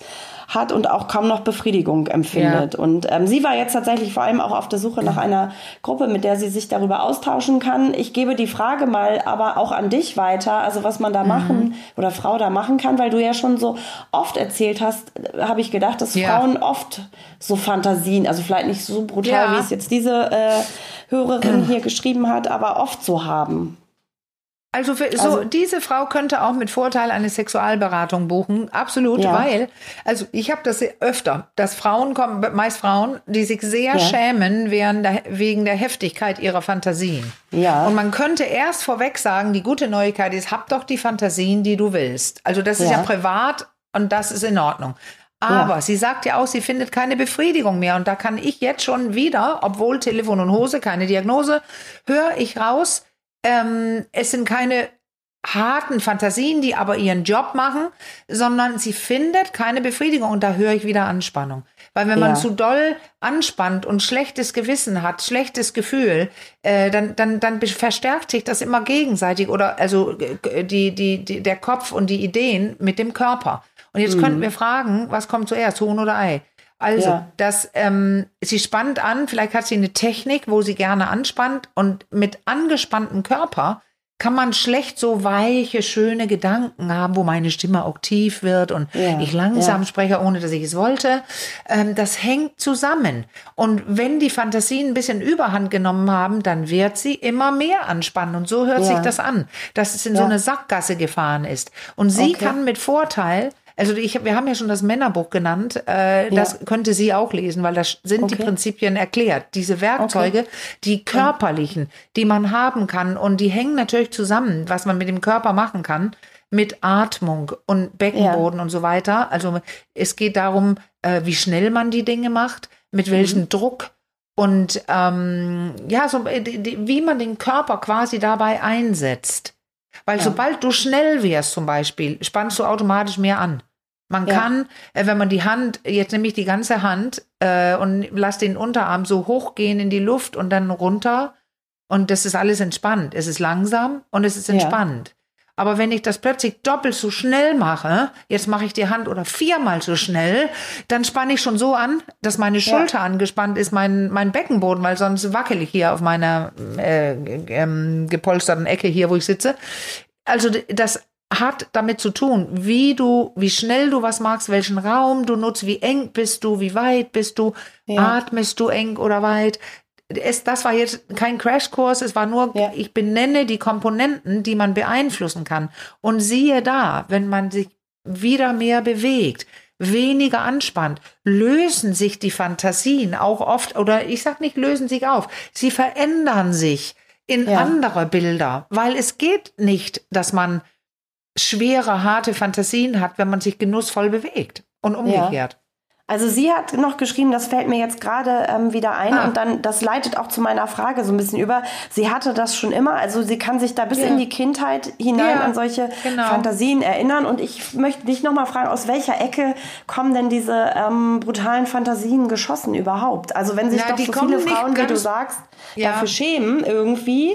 hat und auch kaum noch Befriedigung empfindet. Ja. Und ähm, sie war jetzt tatsächlich vor allem auch auf der Suche nach einer Gruppe, mit der sie sich darüber austauschen kann. Ich gebe die Frage mal aber auch an dich weiter, also was man da mhm. machen oder Frau da machen kann, weil du ja schon so oft erzählt hast, habe ich gedacht, dass ja. Frauen oft so Fantasien, also vielleicht nicht so brutal, ja. wie es jetzt diese äh, Hörerin <clears throat> hier geschrieben hat, aber oft so haben. Also, für, so also, diese Frau könnte auch mit Vorteil eine Sexualberatung buchen, absolut, ja. weil also ich habe das öfter, dass Frauen kommen, meist Frauen, die sich sehr ja. schämen der, wegen der Heftigkeit ihrer Fantasien. Ja. Und man könnte erst vorweg sagen, die gute Neuigkeit ist, hab doch die Fantasien, die du willst. Also das ist ja, ja privat und das ist in Ordnung. Aber ja. sie sagt ja auch, sie findet keine Befriedigung mehr. Und da kann ich jetzt schon wieder, obwohl Telefon und Hose, keine Diagnose, höre ich raus, ähm, es sind keine harten Fantasien, die aber ihren Job machen, sondern sie findet keine Befriedigung und da höre ich wieder Anspannung. Weil wenn man zu doll anspannt und schlechtes Gewissen hat, schlechtes Gefühl, äh, dann, dann, dann verstärkt sich das immer gegenseitig oder also die, die, die, der Kopf und die Ideen mit dem Körper. Und jetzt mhm. könnten wir fragen, was kommt zuerst, Huhn oder Ei? Also, ja. das, ähm, sie spannt an, vielleicht hat sie eine Technik, wo sie gerne anspannt und mit angespanntem Körper kann man schlecht so weiche, schöne Gedanken haben, wo meine Stimme auch tief wird und ja, ich langsam ja. spreche, ohne dass ich es wollte. Ähm, das hängt zusammen. Und wenn die Fantasien ein bisschen Überhand genommen haben, dann wird sie immer mehr anspannen. Und so hört ja. sich das an, dass es in so eine Sackgasse gefahren ist. Und sie okay. kann mit Vorteil also ich, wir haben ja schon das Männerbuch genannt. Äh, ja. Das könnte sie auch lesen, weil da sind okay. die Prinzipien erklärt. Diese Werkzeuge, okay. die körperlichen, die man haben kann und die hängen natürlich zusammen, was man mit dem Körper machen kann mit Atmung und Beckenboden ja. und so weiter. Also es geht darum, äh, wie schnell man die Dinge macht, mit welchem mhm. Druck und ähm, ja, so äh, wie man den Körper quasi dabei einsetzt. Weil ja. sobald du schnell wärst zum Beispiel, spannst du automatisch mehr an. Man ja. kann, äh, wenn man die Hand, jetzt nehme ich die ganze Hand äh, und lass den Unterarm so hochgehen in die Luft und dann runter und das ist alles entspannt. Es ist langsam und es ist entspannt. Ja. Aber wenn ich das plötzlich doppelt so schnell mache, jetzt mache ich die Hand oder viermal so schnell, dann spanne ich schon so an, dass meine Schulter ja. angespannt ist, mein, mein Beckenboden, weil sonst wackel ich hier auf meiner äh, ähm, gepolsterten Ecke hier, wo ich sitze. Also das hat damit zu tun, wie du, wie schnell du was magst, welchen Raum du nutzt, wie eng bist du, wie weit bist du, ja. atmest du eng oder weit. Es, das war jetzt kein Crashkurs, es war nur, ja. ich benenne die Komponenten, die man beeinflussen kann. Und siehe da, wenn man sich wieder mehr bewegt, weniger anspannt, lösen sich die Fantasien auch oft, oder ich sag nicht lösen sich auf, sie verändern sich in ja. andere Bilder, weil es geht nicht, dass man schwere, harte Fantasien hat, wenn man sich genussvoll bewegt und umgekehrt. Ja. Also sie hat noch geschrieben, das fällt mir jetzt gerade ähm, wieder ein ah. und dann das leitet auch zu meiner Frage so ein bisschen über. Sie hatte das schon immer, also sie kann sich da bis ja. in die Kindheit hinein ja, an solche genau. Fantasien erinnern und ich möchte dich noch mal fragen, aus welcher Ecke kommen denn diese ähm, brutalen Fantasien geschossen überhaupt? Also wenn sich Na, doch so viele Frauen, wie du sagst, ja. dafür schämen irgendwie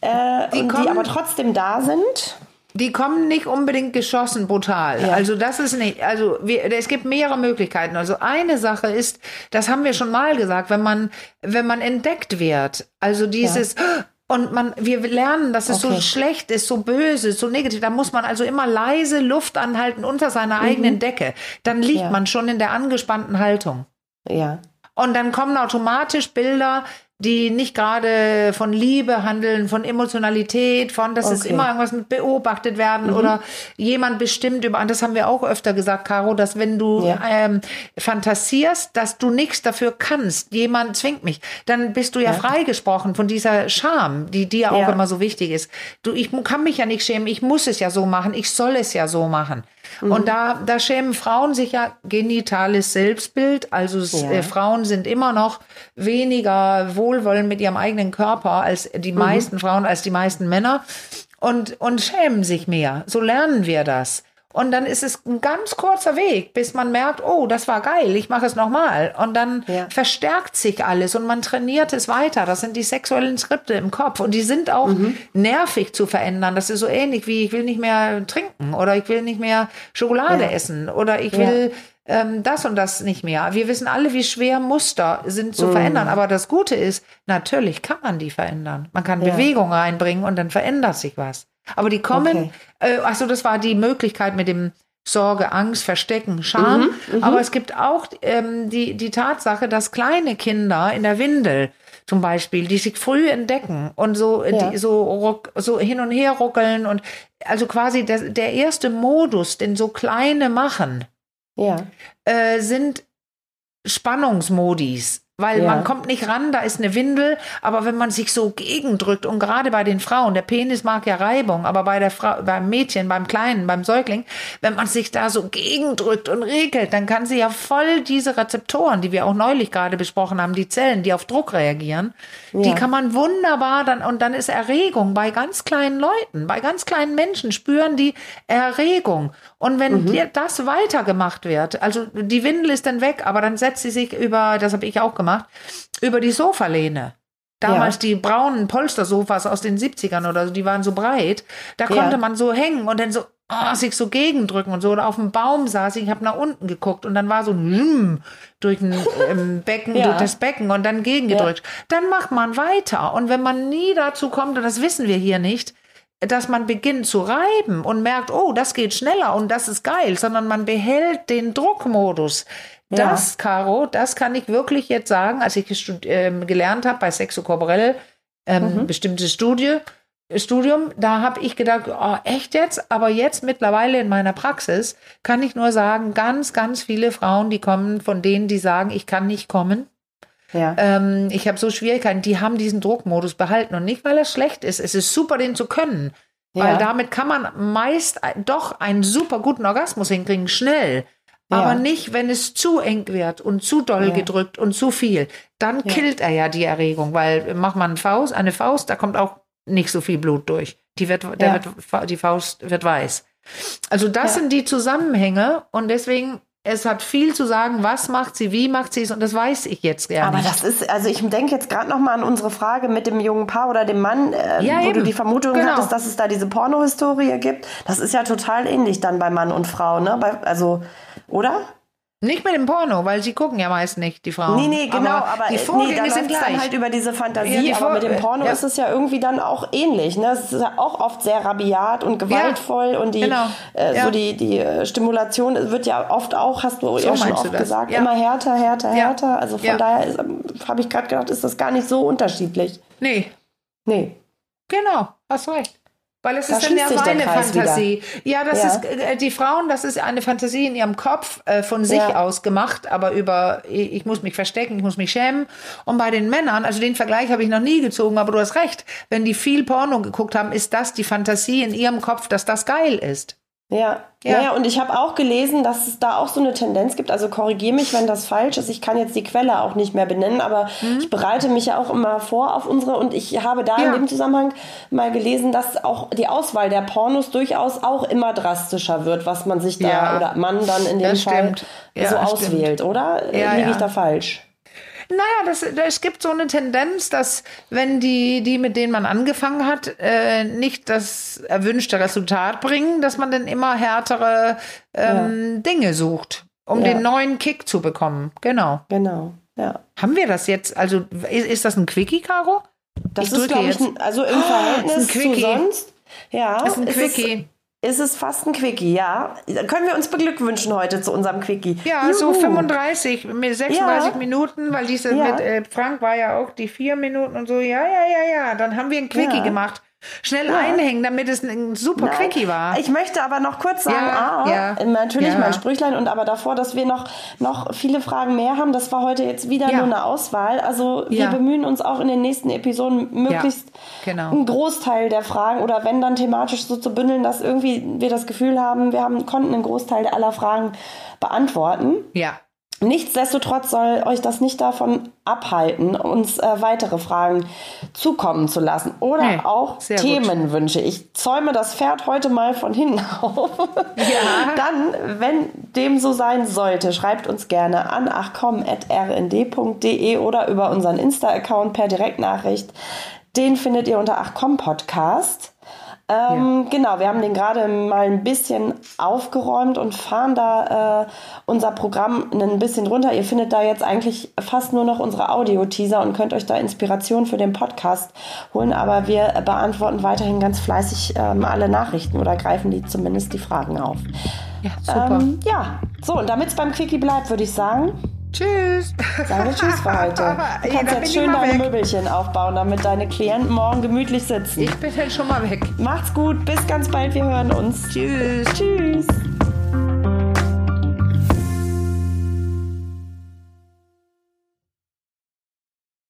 äh, die, und die aber trotzdem da sind. Die kommen nicht unbedingt geschossen brutal. Ja. Also das ist nicht, also wir, es gibt mehrere Möglichkeiten. Also eine Sache ist, das haben wir schon mal gesagt, wenn man, wenn man entdeckt wird, also dieses, ja. Und man, wir lernen, dass es okay. so schlecht ist, so böse, so negativ. Da muss man also immer leise Luft anhalten unter seiner mhm. eigenen Decke. Dann liegt ja. man schon in der angespannten Haltung. Ja. Und dann kommen automatisch Bilder, die nicht gerade von Liebe handeln, von Emotionalität, von, dass okay. es immer irgendwas mit beobachtet werden mhm. oder jemand bestimmt über, das haben wir auch öfter gesagt, Caro, dass wenn du ja. ähm, fantasierst, dass du nichts dafür kannst, jemand zwingt mich, dann bist du ja, ja. freigesprochen von dieser Scham, die dir auch ja. immer so wichtig ist. Du, ich kann mich ja nicht schämen, ich muss es ja so machen, ich soll es ja so machen. Mhm. Und da, da schämen Frauen sich ja genitales Selbstbild. Also ja. äh, Frauen sind immer noch weniger wohlwollend mit ihrem eigenen Körper als die mhm. meisten Frauen, als die meisten Männer und, und schämen sich mehr. So lernen wir das. Und dann ist es ein ganz kurzer Weg, bis man merkt, oh, das war geil, ich mache es nochmal. Und dann ja. verstärkt sich alles und man trainiert es weiter. Das sind die sexuellen Skripte im Kopf. Und die sind auch mhm. nervig zu verändern. Das ist so ähnlich wie, ich will nicht mehr trinken oder ich will nicht mehr Schokolade ja. essen oder ich will ja. ähm, das und das nicht mehr. Wir wissen alle, wie schwer Muster sind zu mhm. verändern. Aber das Gute ist, natürlich kann man die verändern. Man kann Bewegung reinbringen und dann verändert sich was. Aber die kommen, okay. äh, achso, das war die Möglichkeit mit dem Sorge, Angst, Verstecken, Scham. Mhm, mh. Aber es gibt auch ähm, die, die Tatsache, dass kleine Kinder in der Windel zum Beispiel, die sich früh entdecken und so, ja. die, so, so hin und her ruckeln und also quasi der, der erste Modus, den so kleine machen, ja. äh, sind Spannungsmodis weil ja. man kommt nicht ran, da ist eine Windel, aber wenn man sich so gegendrückt und gerade bei den Frauen, der Penis mag ja Reibung, aber bei der Frau, beim Mädchen, beim Kleinen, beim Säugling, wenn man sich da so gegendrückt und regelt, dann kann sie ja voll diese Rezeptoren, die wir auch neulich gerade besprochen haben, die Zellen, die auf Druck reagieren, ja. die kann man wunderbar dann und dann ist Erregung bei ganz kleinen Leuten, bei ganz kleinen Menschen spüren die Erregung und wenn mhm. das weitergemacht wird, also die Windel ist dann weg, aber dann setzt sie sich über, das habe ich auch gemacht, über die Sofalehne. Damals ja. die braunen Polstersofas aus den 70ern oder so, die waren so breit. Da konnte ja. man so hängen und dann so oh, sich so gegendrücken und so. Oder auf dem Baum saß ich, ich habe nach unten geguckt und dann war so ein durch ein <laughs> ähm, Becken, ja. durch das Becken und dann gegengedrückt. Dann macht man weiter. Und wenn man nie dazu kommt, und das wissen wir hier nicht, dass man beginnt zu reiben und merkt, oh, das geht schneller und das ist geil, sondern man behält den Druckmodus. Das, ja. Caro, das kann ich wirklich jetzt sagen, als ich äh, gelernt habe bei Sexo Corporell, ähm, mhm. bestimmtes Studie, Studium, da habe ich gedacht, oh, echt jetzt? Aber jetzt mittlerweile in meiner Praxis kann ich nur sagen, ganz, ganz viele Frauen, die kommen von denen, die sagen, ich kann nicht kommen, ja. Ähm, ich habe so Schwierigkeiten, die haben diesen Druckmodus behalten und nicht, weil er schlecht ist. Es ist super, den zu können. Ja. Weil damit kann man meist doch einen super guten Orgasmus hinkriegen, schnell. Ja. Aber nicht, wenn es zu eng wird und zu doll ja. gedrückt und zu viel. Dann killt er ja die Erregung, weil macht man eine Faust, eine Faust, da kommt auch nicht so viel Blut durch. Die wird, wird, die Faust wird weiß. Also das sind die Zusammenhänge und deswegen es hat viel zu sagen, was macht sie, wie macht sie es und das weiß ich jetzt gerne. Aber das ist, also ich denke jetzt gerade noch mal an unsere Frage mit dem jungen Paar oder dem Mann, äh, ja, wo eben. du die Vermutung genau. hattest, dass es da diese Pornohistorie gibt. Das ist ja total ähnlich dann bei Mann und Frau, ne? Bei, also, oder? Nicht mit dem Porno, weil sie gucken ja meist nicht, die Frauen. Nee, nee, genau, aber, aber die Vorgänge nee, sind gleich. dann halt über diese Fantasie, ja, die aber mit dem Porno ja. ist es ja irgendwie dann auch ähnlich. Ne? Es ist ja auch oft sehr rabiat und gewaltvoll ja, und die, genau. äh, so die, die äh, Stimulation wird ja oft auch, hast du so ja schon oft gesagt, immer härter, härter, härter. Also von daher ähm, habe ich gerade gedacht, ist das gar nicht so unterschiedlich. Nee. Nee. Genau, hast recht. Weil es da ist dann ja seine Fantasie. Wieder. Ja, das ja. ist äh, die Frauen, das ist eine Fantasie in ihrem Kopf äh, von sich ja. aus gemacht, aber über ich muss mich verstecken, ich muss mich schämen. Und bei den Männern, also den Vergleich habe ich noch nie gezogen, aber du hast recht, wenn die viel Porno geguckt haben, ist das die Fantasie in ihrem Kopf, dass das geil ist. Ja, ja. Naja, und ich habe auch gelesen, dass es da auch so eine Tendenz gibt. Also korrigiere mich, wenn das falsch ist. Ich kann jetzt die Quelle auch nicht mehr benennen, aber mhm. ich bereite mich ja auch immer vor auf unsere und ich habe da ja. in dem Zusammenhang mal gelesen, dass auch die Auswahl der Pornos durchaus auch immer drastischer wird, was man sich da ja. oder Mann dann in dem Fall so auswählt, stimmt. oder? Liege ich da falsch? Naja, das, es gibt so eine Tendenz, dass wenn die, die mit denen man angefangen hat, äh, nicht das erwünschte Resultat bringen, dass man dann immer härtere ähm, ja. Dinge sucht, um ja. den neuen Kick zu bekommen. Genau. Genau, ja. Haben wir das jetzt? Also ist, ist das ein Quickie, Caro? Das ich ist, glaube ich, also im Verhältnis oh, zu sonst. Ja, das ist ein Quickie. Ist es fast ein Quickie, ja. Können wir uns beglückwünschen heute zu unserem Quickie. Ja, Juhu. so 35, 36 ja. Minuten, weil diese ja. mit äh, Frank war ja auch die vier Minuten und so. Ja, ja, ja, ja. Dann haben wir ein Quickie ja. gemacht. Schnell ja. einhängen, damit es ein super Nein. Quickie war. Ich möchte aber noch kurz sagen, ja, ah, ja. natürlich mein Sprüchlein und aber davor, dass wir noch, noch viele Fragen mehr haben. Das war heute jetzt wieder nur eine Auswahl. Also wir bemühen uns auch in den nächsten Episoden möglichst genau. einen Großteil der Fragen oder wenn dann thematisch so zu bündeln, dass irgendwie wir das Gefühl haben, wir haben, konnten einen Großteil aller Fragen beantworten. Ja. Nichtsdestotrotz soll euch das nicht davon abhalten, uns äh, weitere Fragen zukommen zu lassen oder nee, auch Themenwünsche. Gut. Ich zäume das Pferd heute mal von hinten <laughs> auf. Ja. Dann, wenn dem so sein sollte, schreibt uns gerne an achcom.rnd.de oder über unseren Insta-Account per Direktnachricht. Den findet ihr unter achcom Podcast. Ähm, ja. Genau, wir haben den gerade mal ein bisschen aufgeräumt und fahren da äh, unser Programm ein bisschen runter. Ihr findet da jetzt eigentlich fast nur noch unsere Audio-Teaser und könnt euch da Inspiration für den Podcast holen. Aber wir beantworten weiterhin ganz fleißig ähm, alle Nachrichten oder greifen die zumindest die Fragen auf. Ja, super. Ähm, ja, so und damit es beim Quickie bleibt, würde ich sagen. Tschüss. Sagen wir Tschüss für heute. <laughs> Du kannst jetzt schön deine weg. Möbelchen aufbauen, damit deine Klienten morgen gemütlich sitzen. Ich bin jetzt schon mal weg. Macht's gut. Bis ganz bald. Wir hören uns. Tschüss. Tschüss.